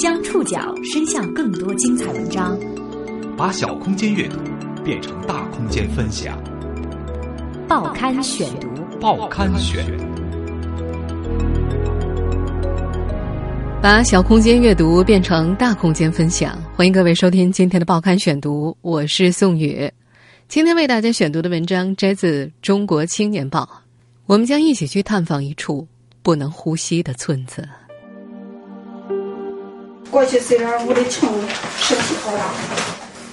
将触角伸向更多精彩文章，把小空间阅读变成大空间分享。报刊选读，报刊选，把小空间阅读变成大空间分享。欢迎各位收听今天的报刊选读，我是宋宇。今天为大家选读的文章摘自《中国青年报》，我们将一起去探访一处不能呼吸的村子。过去虽然屋里穷，身体好了，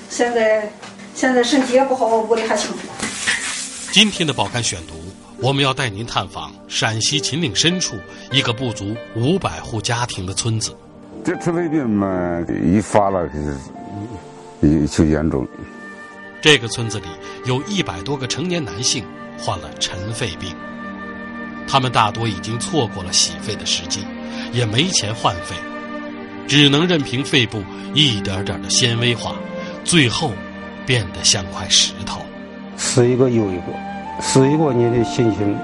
现在现在身体也不好，屋里还穷。今天的报刊选读，我们要带您探访陕西秦岭深处一个不足五百户家庭的村子。这尘肺病嘛，一发了就就严重。这个村子里有一百多个成年男性患了尘肺病，他们大多已经错过了洗肺的时机，也没钱换肺。只能任凭肺部一点点的纤维化，最后变得像块石头。死一个又一个，死一个你的心情，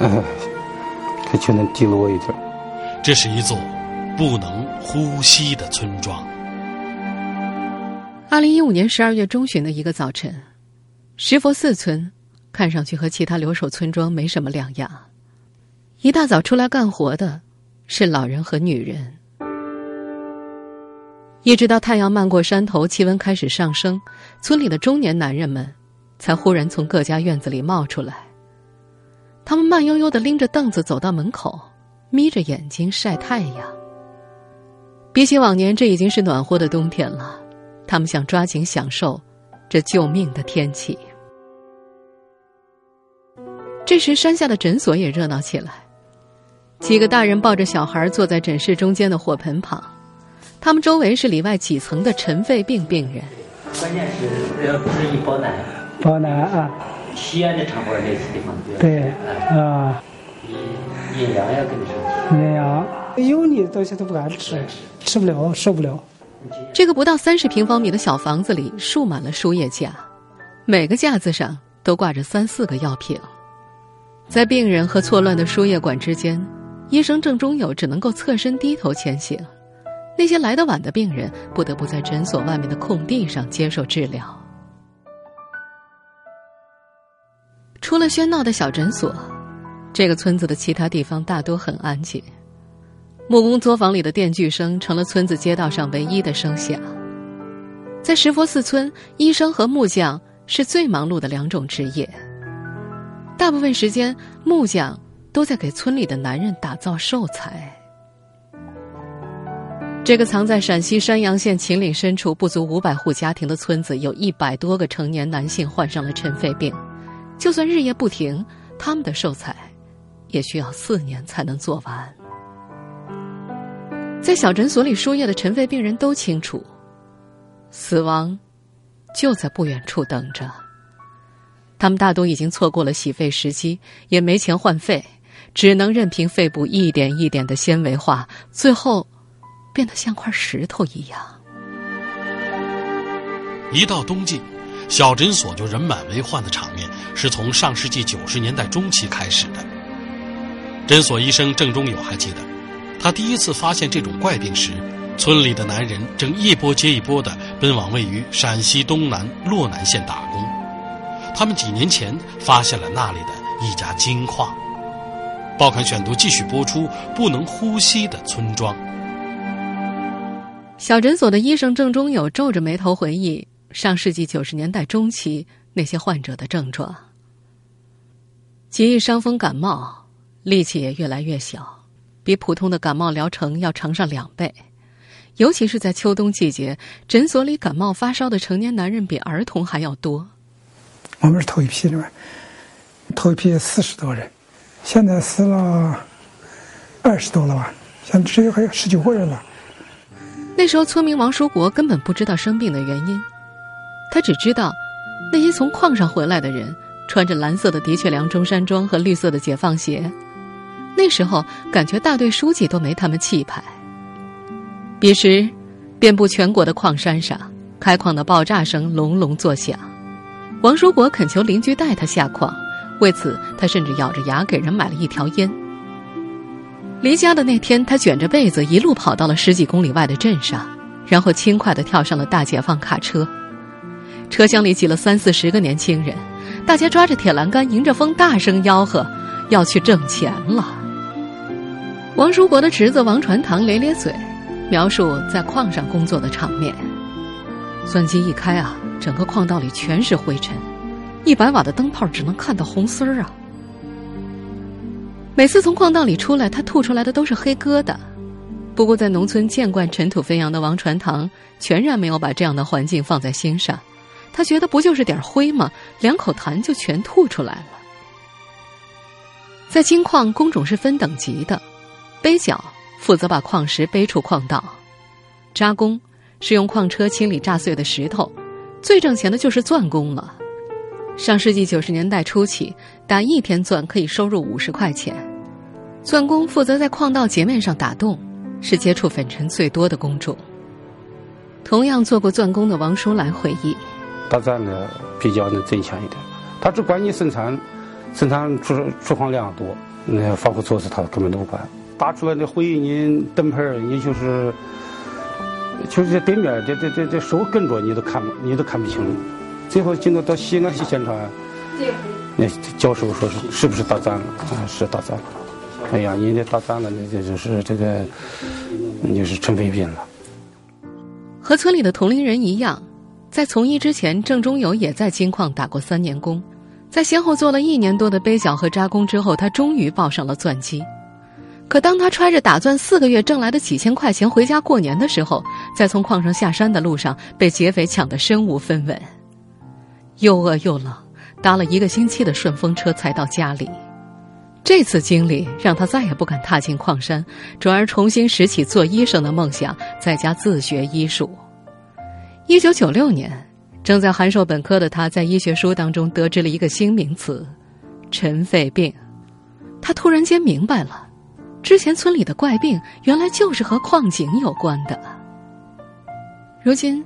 哎，它就能低落一点。这是一座不能呼吸的村庄。二零一五年十二月中旬的一个早晨，石佛寺村看上去和其他留守村庄没什么两样。一大早出来干活的是老人和女人。一直到太阳漫过山头，气温开始上升，村里的中年男人们才忽然从各家院子里冒出来。他们慢悠悠的拎着凳子走到门口，眯着眼睛晒太阳。比起往年，这已经是暖和的冬天了。他们想抓紧享受这救命的天气。这时，山下的诊所也热闹起来，几个大人抱着小孩坐在诊室中间的火盆旁。他们周围是里外几层的尘肺病病人。关键是要注意保暖。保暖啊！吸烟的场合那些地方对啊。阴阳要跟着上。阴阳油腻东西都不敢吃，吃不了，受不了。这个不到三十平方米的小房子里，竖满了输液架，每个架子上都挂着三四个药瓶。在病人和错乱的输液管之间，医生郑中友只能够侧身低头前行。那些来得晚的病人不得不在诊所外面的空地上接受治疗。除了喧闹的小诊所，这个村子的其他地方大多很安静。木工作坊里的电锯声成了村子街道上唯一的声响。在石佛寺村，医生和木匠是最忙碌的两种职业。大部分时间，木匠都在给村里的男人打造寿材。这个藏在陕西山阳县秦岭深处、不足五百户家庭的村子，有一百多个成年男性患上了尘肺病。就算日夜不停，他们的寿材也需要四年才能做完。在小诊所里输液的尘肺病人都清楚，死亡就在不远处等着。他们大多已经错过了洗肺时机，也没钱换肺，只能任凭肺部一点一点的纤维化，最后。变得像块石头一样。一到冬季，小诊所就人满为患的场面，是从上世纪九十年代中期开始的。诊所医生郑中友还记得，他第一次发现这种怪病时，村里的男人正一波接一波的奔往位于陕西东南洛南县打工。他们几年前发现了那里的一家金矿。报刊选读继续播出：不能呼吸的村庄。小诊所的医生郑中友皱着眉头回忆上世纪九十年代中期那些患者的症状：极易伤风感冒，力气也越来越小，比普通的感冒疗程要长上两倍。尤其是在秋冬季节，诊所里感冒发烧的成年男人比儿童还要多。我们是头一批里面，头一批四十多人，现在死了二十多了吧？现在只有还有十九个人了。那时候，村民王书国根本不知道生病的原因，他只知道那些从矿上回来的人穿着蓝色的的确良中山装和绿色的解放鞋。那时候，感觉大队书记都没他们气派。彼时，遍布全国的矿山上，开矿的爆炸声隆隆作响。王书国恳求邻居带他下矿，为此，他甚至咬着牙给人买了一条烟。离家的那天，他卷着被子一路跑到了十几公里外的镇上，然后轻快地跳上了大解放卡车。车厢里挤了三四十个年轻人，大家抓着铁栏杆，迎着风大声吆喝，要去挣钱了。王书国的侄子王传堂咧咧嘴，描述在矿上工作的场面：钻机一开啊，整个矿道里全是灰尘，一百瓦的灯泡只能看到红丝儿啊。每次从矿道里出来，他吐出来的都是黑疙瘩。不过，在农村见惯尘土飞扬的王传堂，全然没有把这样的环境放在心上。他觉得不就是点灰吗？两口痰就全吐出来了。在金矿，工种是分等级的，背脚负责把矿石背出矿道，扎工是用矿车清理炸碎的石头，最挣钱的就是钻工了。上世纪九十年代初期，打一天钻可以收入五十块钱。钻工负责在矿道截面上打洞，是接触粉尘最多的工种。同样做过钻工的王叔来回忆。打钻的比较能挣钱一点，他只管你生产，生产出出矿量多，那防护措施他根本都不管。打出来的灰，你灯泡你就是就是这对面这这这这手跟着你都看不你都看不清。最后进到到西安去检查，那教授说是是不是打钻了？啊，是打钻了。哎呀，人家打钻了，那这就是这个，那就是尘肺病了。和村里的同龄人一样。在从医之前，郑中友也在金矿打过三年工，在先后做了一年多的背角和扎工之后，他终于抱上了钻机。可当他揣着打钻四个月挣来的几千块钱回家过年的时候，在从矿上下山的路上被劫匪抢得身无分文，又饿又冷，搭了一个星期的顺风车才到家里。这次经历让他再也不敢踏进矿山，转而重新拾起做医生的梦想，在家自学医术。一九九六年，正在函授本科的他，在医学书当中得知了一个新名词——尘肺病。他突然间明白了，之前村里的怪病原来就是和矿井有关的。如今，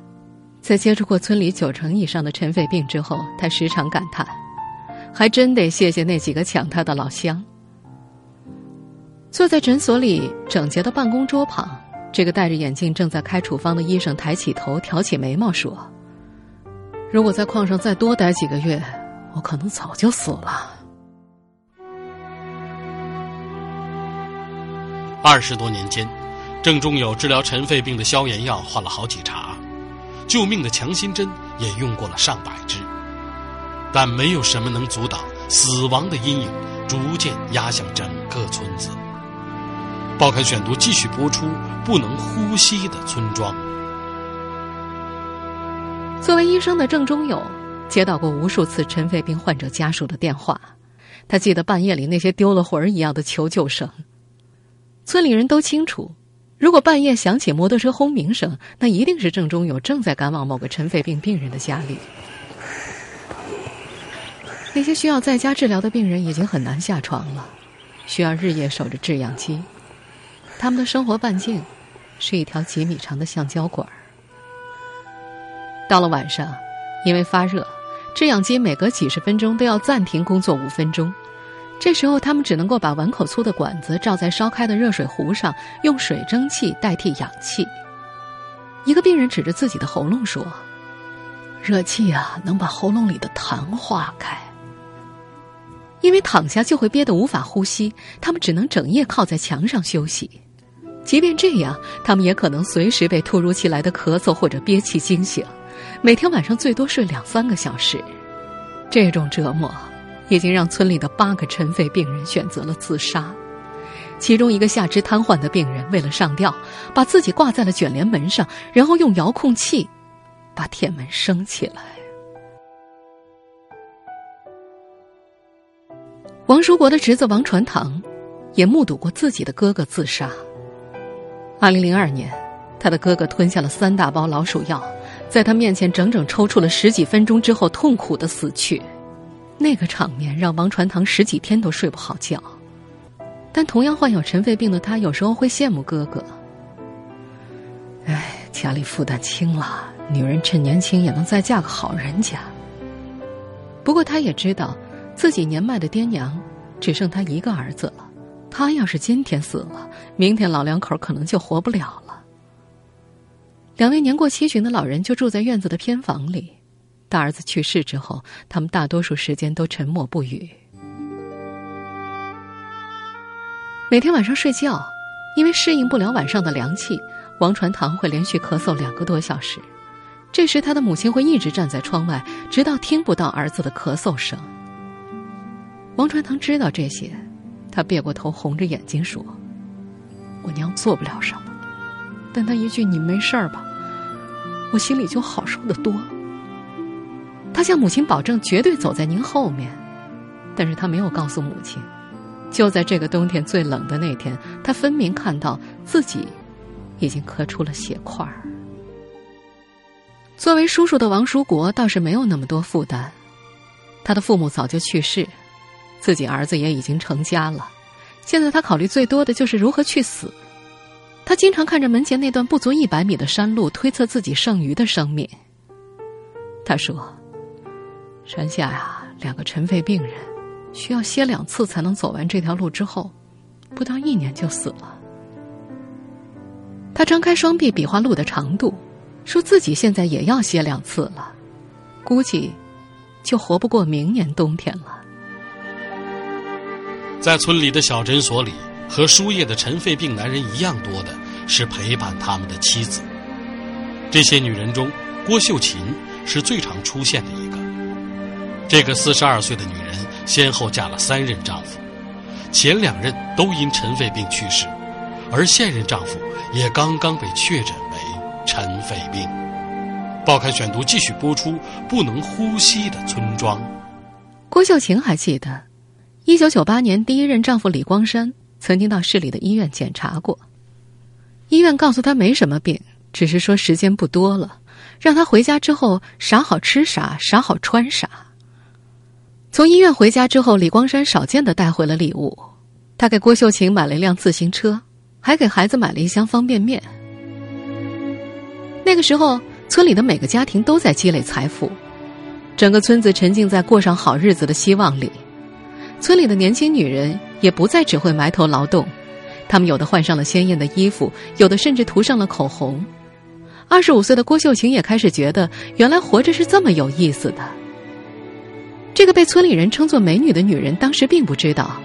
在接触过村里九成以上的尘肺病之后，他时常感叹：还真得谢谢那几个抢他的老乡。坐在诊所里整洁的办公桌旁。这个戴着眼镜正在开处方的医生抬起头，挑起眉毛说：“如果在矿上再多待几个月，我可能早就死了。”二十多年间，郑中友治疗尘肺病的消炎药换了好几茬，救命的强心针也用过了上百支，但没有什么能阻挡死亡的阴影逐渐压向整个村子。报刊选读继续播出。不能呼吸的村庄。作为医生的郑中友，接到过无数次尘肺病患者家属的电话。他记得半夜里那些丢了魂儿一样的求救声。村里人都清楚，如果半夜响起摩托车轰鸣声，那一定是郑中友正在赶往某个尘肺病病人的家里。那些需要在家治疗的病人已经很难下床了，需要日夜守着制氧机。他们的生活半径是一条几米长的橡胶管。到了晚上，因为发热，制氧机每隔几十分钟都要暂停工作五分钟。这时候，他们只能够把碗口粗的管子罩在烧开的热水壶上，用水蒸气代替氧气。一个病人指着自己的喉咙说：“热气啊，能把喉咙里的痰化开。”因为躺下就会憋得无法呼吸，他们只能整夜靠在墙上休息。即便这样，他们也可能随时被突如其来的咳嗽或者憋气惊醒。每天晚上最多睡两三个小时，这种折磨已经让村里的八个尘肺病人选择了自杀。其中一个下肢瘫痪的病人为了上吊，把自己挂在了卷帘门上，然后用遥控器把铁门升起来。王书国的侄子王传堂，也目睹过自己的哥哥自杀。二零零二年，他的哥哥吞下了三大包老鼠药，在他面前整整抽搐了十几分钟之后，痛苦的死去。那个场面让王传堂十几天都睡不好觉。但同样患有尘肺病的他，有时候会羡慕哥哥。哎，家里负担轻了，女人趁年轻也能再嫁个好人家。不过他也知道。自己年迈的爹娘，只剩他一个儿子了，他要是今天死了，明天老两口可能就活不了了。两位年过七旬的老人就住在院子的偏房里。大儿子去世之后，他们大多数时间都沉默不语。每天晚上睡觉，因为适应不了晚上的凉气，王传堂会连续咳嗽两个多小时。这时，他的母亲会一直站在窗外，直到听不到儿子的咳嗽声。王传堂知道这些。他别过头，红着眼睛说：“我娘做不了什么，但他一句‘你没事儿吧’，我心里就好受得多。”他向母亲保证绝对走在您后面，但是他没有告诉母亲，就在这个冬天最冷的那天，他分明看到自己已经咳出了血块儿。作为叔叔的王叔国倒是没有那么多负担，他的父母早就去世。自己儿子也已经成家了，现在他考虑最多的就是如何去死。他经常看着门前那段不足一百米的山路，推测自己剩余的生命。他说：“山下呀，两个尘肺病人需要歇两次才能走完这条路，之后不到一年就死了。”他张开双臂比划路的长度，说自己现在也要歇两次了，估计就活不过明年冬天了。在村里的小诊所里，和输液的尘肺病男人一样多的是陪伴他们的妻子。这些女人中，郭秀琴是最常出现的。这个四十二岁的女人先后嫁了三任丈夫，前两任都因尘肺病去世，而现任丈夫也刚刚被确诊为尘肺病。报刊选读继续播出：不能呼吸的村庄。郭秀琴还记得。一九九八年，第一任丈夫李光山曾经到市里的医院检查过。医院告诉他没什么病，只是说时间不多了，让他回家之后啥好吃啥，啥好穿啥。从医院回家之后，李光山少见的带回了礼物，他给郭秀琴买了一辆自行车，还给孩子买了一箱方便面。那个时候，村里的每个家庭都在积累财富，整个村子沉浸在过上好日子的希望里。村里的年轻女人也不再只会埋头劳动，她们有的换上了鲜艳的衣服，有的甚至涂上了口红。二十五岁的郭秀琴也开始觉得，原来活着是这么有意思的。这个被村里人称作美女的女人，当时并不知道，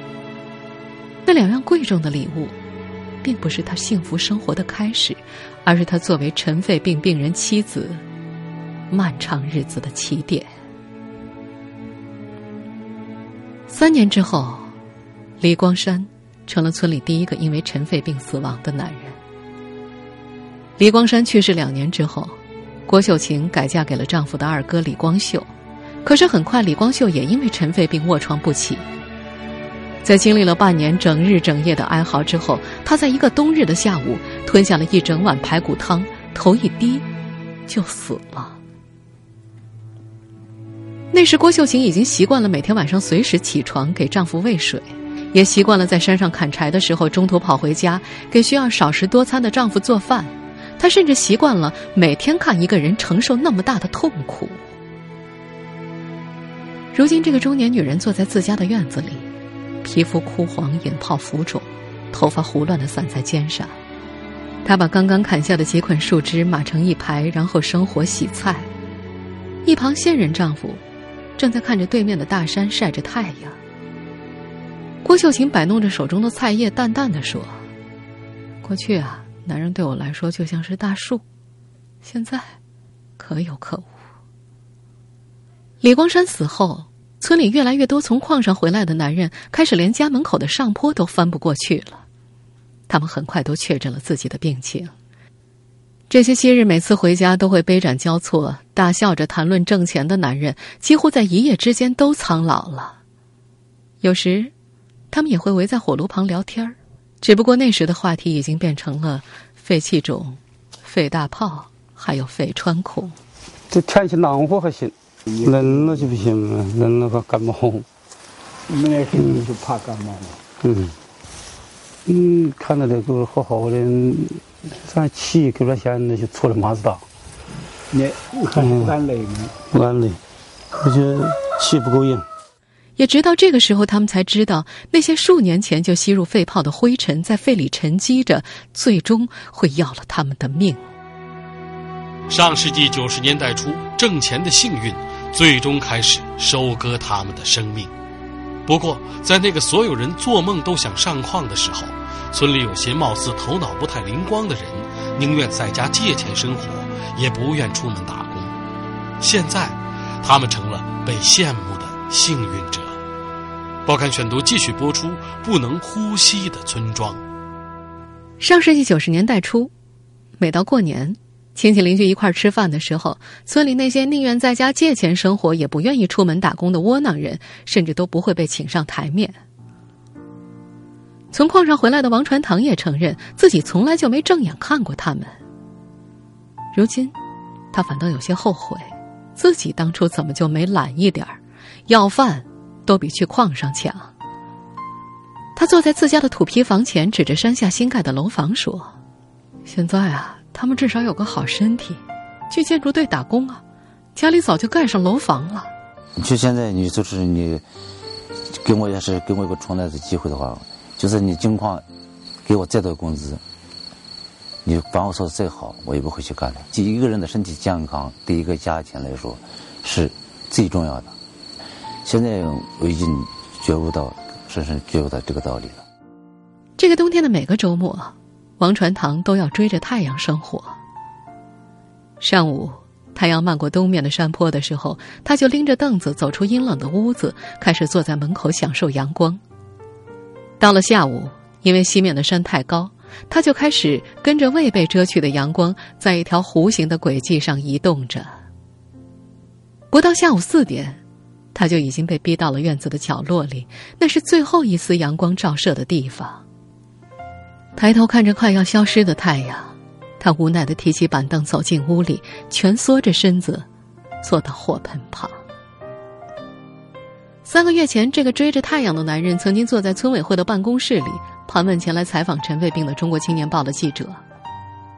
那两样贵重的礼物，并不是她幸福生活的开始，而是她作为尘肺病病人妻子，漫长日子的起点。三年之后，李光山成了村里第一个因为尘肺病死亡的男人。李光山去世两年之后，郭秀琴改嫁给了丈夫的二哥李光秀。可是很快，李光秀也因为尘肺病卧床不起。在经历了半年整日整夜的哀嚎之后，他在一个冬日的下午吞下了一整碗排骨汤，头一低，就死了。那时，郭秀琴已经习惯了每天晚上随时起床给丈夫喂水，也习惯了在山上砍柴的时候中途跑回家给需要少食多餐的丈夫做饭。她甚至习惯了每天看一个人承受那么大的痛苦。如今，这个中年女人坐在自家的院子里，皮肤枯黄，眼泡浮肿，头发胡乱的散在肩上。她把刚刚砍下的几捆树枝码成一排，然后生火洗菜。一旁现任丈夫。正在看着对面的大山晒着太阳，郭秀琴摆弄着手中的菜叶，淡淡的说：“过去啊，男人对我来说就像是大树，现在可有可无。”李光山死后，村里越来越多从矿上回来的男人开始连家门口的上坡都翻不过去了，他们很快都确诊了自己的病情。这些昔日每次回家都会杯盏交错、大笑着谈论挣钱的男人，几乎在一夜之间都苍老了。有时，他们也会围在火炉旁聊天儿，只不过那时的话题已经变成了肺气肿、肺大泡，还有肺穿孔。这天气暖和还行，冷了就不行了，冷了怕感冒。你们那天就怕感冒吗？嗯，嗯，看到这个好好的。咱气给他现那就错了麻子大，你很累吗？俺累，而且气不够硬。也直到这个时候，他们才知道那些数年前就吸入肺泡的灰尘在肺里沉积着，最终会要了他们的命。上世纪九十年代初，挣钱的幸运最终开始收割他们的生命。不过，在那个所有人做梦都想上矿的时候，村里有些貌似头脑不太灵光的人，宁愿在家借钱生活，也不愿出门打工。现在，他们成了被羡慕的幸运者。报刊选读继续播出：不能呼吸的村庄。上世纪九十年代初，每到过年。亲戚邻居一块吃饭的时候，村里那些宁愿在家借钱生活，也不愿意出门打工的窝囊人，甚至都不会被请上台面。从矿上回来的王传堂也承认，自己从来就没正眼看过他们。如今，他反倒有些后悔，自己当初怎么就没懒一点儿，要饭都比去矿上强。他坐在自家的土坯房前，指着山下新盖的楼房说：“现在啊。”他们至少有个好身体，去建筑队打工啊，家里早就盖上楼房了。就现在，你就是你，给我要是给我一个重来的机会的话，就是你金矿给我再多工资，你把我说的再好，我也不会去干的。就一个人的身体健康，对一个家庭来说是最重要的。现在我已经觉悟到，深深觉悟到这个道理了。这个冬天的每个周末。王传堂都要追着太阳生活。上午，太阳漫过东面的山坡的时候，他就拎着凳子走出阴冷的屋子，开始坐在门口享受阳光。到了下午，因为西面的山太高，他就开始跟着未被遮去的阳光，在一条弧形的轨迹上移动着。不到下午四点，他就已经被逼到了院子的角落里，那是最后一丝阳光照射的地方。抬头看着快要消失的太阳，他无奈的提起板凳走进屋里，蜷缩着身子，坐到火盆旁。三个月前，这个追着太阳的男人曾经坐在村委会的办公室里，盘问前来采访尘肺病的《中国青年报》的记者。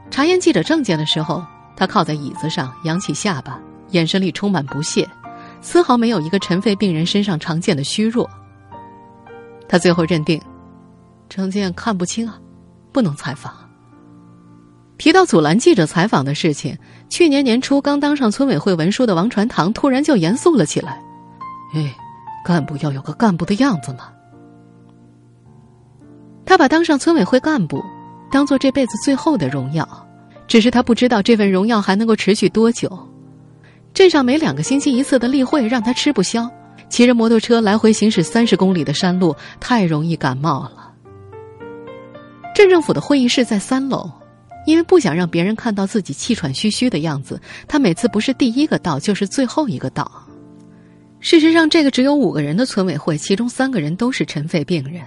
查验记者证件的时候，他靠在椅子上，扬起下巴，眼神里充满不屑，丝毫没有一个尘肺病人身上常见的虚弱。他最后认定，证件看不清啊。不能采访。提到阻拦记者采访的事情，去年年初刚当上村委会文书的王传堂突然就严肃了起来：“哎，干部要有个干部的样子嘛。”他把当上村委会干部当做这辈子最后的荣耀，只是他不知道这份荣耀还能够持续多久。镇上每两个星期一次的例会让他吃不消，骑着摩托车来回行驶三十公里的山路太容易感冒了。镇政府的会议室在三楼，因为不想让别人看到自己气喘吁吁的样子，他每次不是第一个到，就是最后一个到。事实上，这个只有五个人的村委会，其中三个人都是尘肺病人，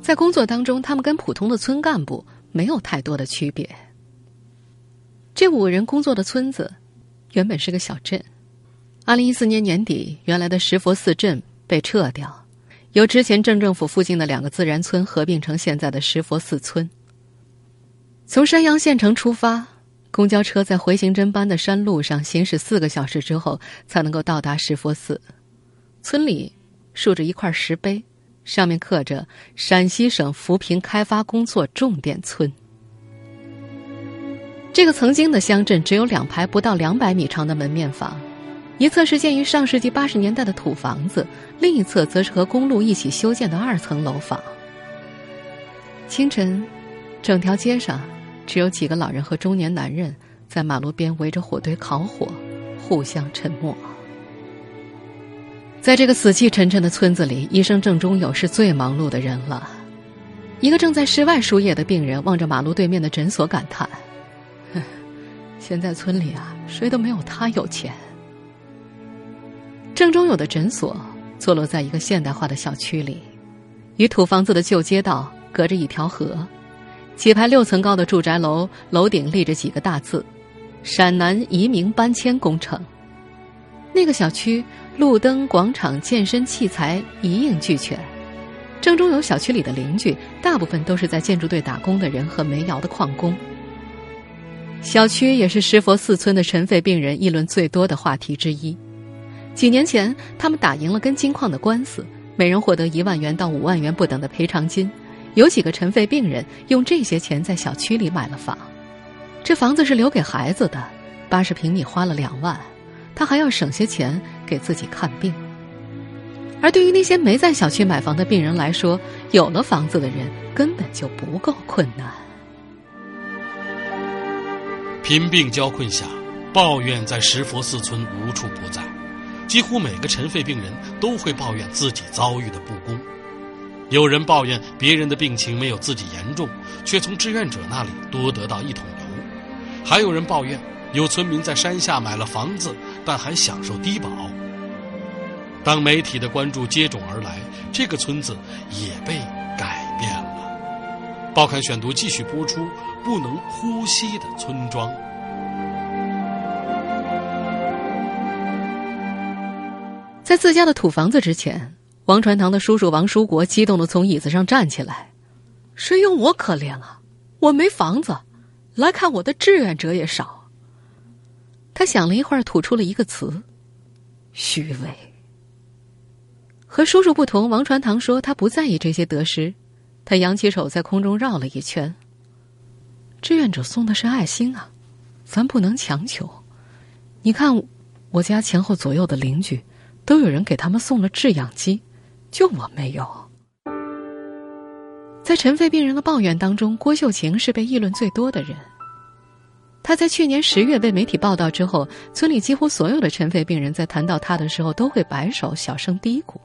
在工作当中，他们跟普通的村干部没有太多的区别。这五个人工作的村子，原本是个小镇，二零一四年年底，原来的石佛寺镇被撤掉。由之前镇政府附近的两个自然村合并成现在的石佛寺村。从山阳县城出发，公交车在回形针般的山路上行驶四个小时之后，才能够到达石佛寺。村里竖着一块石碑，上面刻着“陕西省扶贫开发工作重点村”。这个曾经的乡镇只有两排不到两百米长的门面房。一侧是建于上世纪八十年代的土房子，另一侧则是和公路一起修建的二层楼房。清晨，整条街上只有几个老人和中年男人在马路边围着火堆烤火，互相沉默。在这个死气沉沉的村子里，医生郑中友是最忙碌的人了。一个正在室外输液的病人望着马路对面的诊所感叹：“ 现在村里啊，谁都没有他有钱。”郑中友的诊所坐落在一个现代化的小区里，与土房子的旧街道隔着一条河，几排六层高的住宅楼，楼顶立着几个大字：“陕南移民搬迁工程。”那个小区路灯、广场、健身器材一应俱全。郑中友小区里的邻居大部分都是在建筑队打工的人和煤窑的矿工。小区也是石佛寺村的尘肺病人议论最多的话题之一。几年前，他们打赢了跟金矿的官司，每人获得一万元到五万元不等的赔偿金。有几个尘肺病人用这些钱在小区里买了房，这房子是留给孩子的，八十平米花了两万，他还要省些钱给自己看病。而对于那些没在小区买房的病人来说，有了房子的人根本就不够困难。贫病交困下，抱怨在石佛寺村无处不在，几乎每个尘肺病人都会抱怨自己遭遇的不公。有人抱怨别人的病情没有自己严重，却从志愿者那里多得到一桶油；还有人抱怨有村民在山下买了房子，但还享受低保。当媒体的关注接踵而来，这个村子也被改变了。报刊选读继续播出：不能呼吸的村庄。在自家的土房子之前，王传堂的叔叔王书国激动的从椅子上站起来：“谁有我可怜啊？我没房子，来看我的志愿者也少。”他想了一会儿，吐出了一个词：“虚伪。”和叔叔不同，王传堂说他不在意这些得失。他扬起手在空中绕了一圈。志愿者送的是爱心啊，咱不能强求。你看，我家前后左右的邻居，都有人给他们送了制氧机，就我没有。在尘肺病人的抱怨当中，郭秀琴是被议论最多的人。他在去年十月被媒体报道之后，村里几乎所有的尘肺病人在谈到他的时候，都会摆手，小声嘀咕。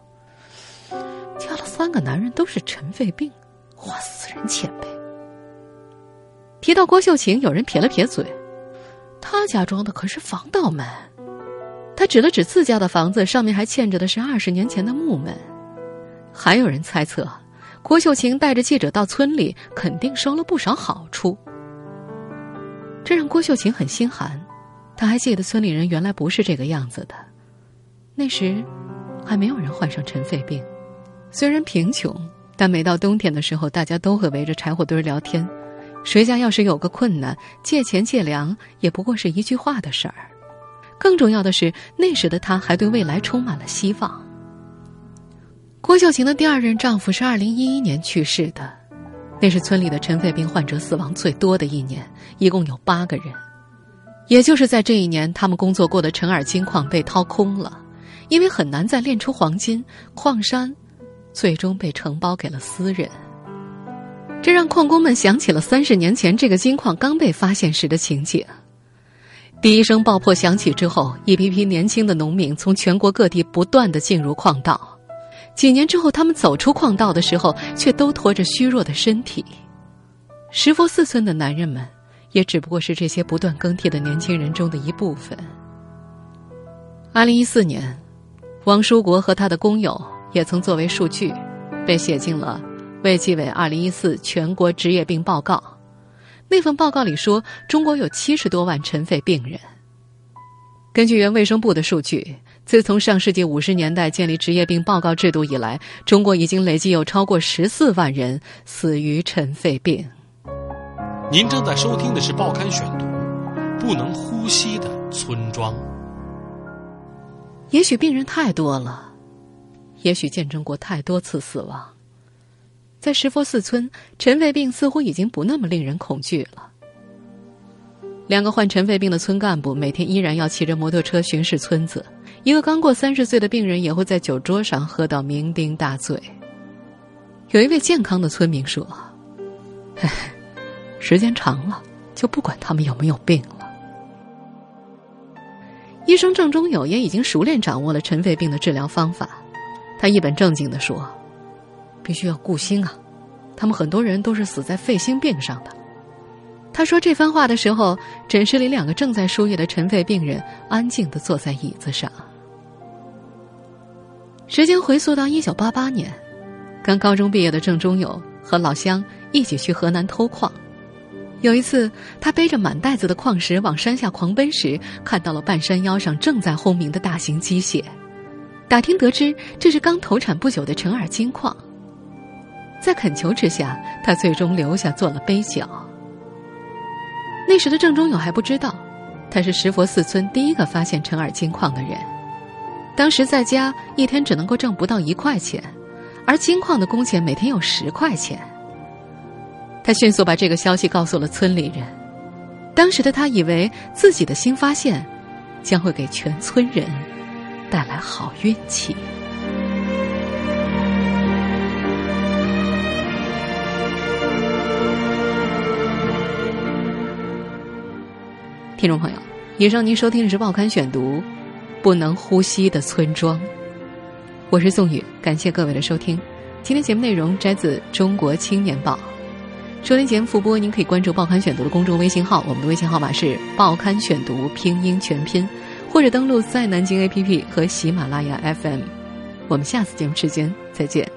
嫁了三个男人都是尘肺病，花死人钱呗。提到郭秀琴，有人撇了撇嘴，他家装的可是防盗门。他指了指自家的房子，上面还嵌着的是二十年前的木门。还有人猜测，郭秀琴带着记者到村里，肯定收了不少好处。这让郭秀琴很心寒。他还记得村里人原来不是这个样子的，那时还没有人患上尘肺病。虽然贫穷，但每到冬天的时候，大家都会围着柴火堆聊天。谁家要是有个困难，借钱借粮也不过是一句话的事儿。更重要的是，那时的她还对未来充满了希望。郭秀琴的第二任丈夫是二零一一年去世的，那是村里的尘肺病患者死亡最多的一年，一共有八个人。也就是在这一年，他们工作过的陈耳金矿被掏空了，因为很难再炼出黄金，矿山。最终被承包给了私人，这让矿工们想起了三十年前这个金矿刚被发现时的情景。第一声爆破响起之后，一批批年轻的农民从全国各地不断的进入矿道。几年之后，他们走出矿道的时候，却都拖着虚弱的身体。石佛寺村的男人们，也只不过是这些不断更替的年轻人中的一部分。二零一四年，王书国和他的工友。也曾作为数据，被写进了卫计委二零一四全国职业病报告。那份报告里说，中国有七十多万尘肺病人。根据原卫生部的数据，自从上世纪五十年代建立职业病报告制度以来，中国已经累计有超过十四万人死于尘肺病。您正在收听的是《报刊选读》，不能呼吸的村庄。也许病人太多了。也许见证过太多次死亡，在石佛寺村，尘肺病似乎已经不那么令人恐惧了。两个患尘肺病的村干部每天依然要骑着摩托车巡视村子，一个刚过三十岁的病人也会在酒桌上喝到酩酊大醉。有一位健康的村民说：“时间长了，就不管他们有没有病了。”医生郑中友也已经熟练掌握了尘肺病的治疗方法。他一本正经的说：“必须要顾心啊，他们很多人都是死在肺心病上的。”他说这番话的时候，诊室里两个正在输液的尘肺病人安静的坐在椅子上。时间回溯到一九八八年，刚高中毕业的郑中友和老乡一起去河南偷矿。有一次，他背着满袋子的矿石往山下狂奔时，看到了半山腰上正在轰鸣的大型机械。打听得知，这是刚投产不久的陈耳金矿。在恳求之下，他最终留下做了杯酒。那时的郑中友还不知道，他是石佛寺村第一个发现陈耳金矿的人。当时在家一天只能够挣不到一块钱，而金矿的工钱每天有十块钱。他迅速把这个消息告诉了村里人。当时的他以为自己的新发现将会给全村人带来好运气。听众朋友，以上您收听的是《报刊选读》，不能呼吸的村庄。我是宋宇，感谢各位的收听。今天节目内容摘自《中国青年报》。收听节目复播，您可以关注《报刊选读》的公众微信号，我们的微信号码是《报刊选读》拼音全拼，或者登录在南京 APP 和喜马拉雅 FM。我们下次节目时间再见。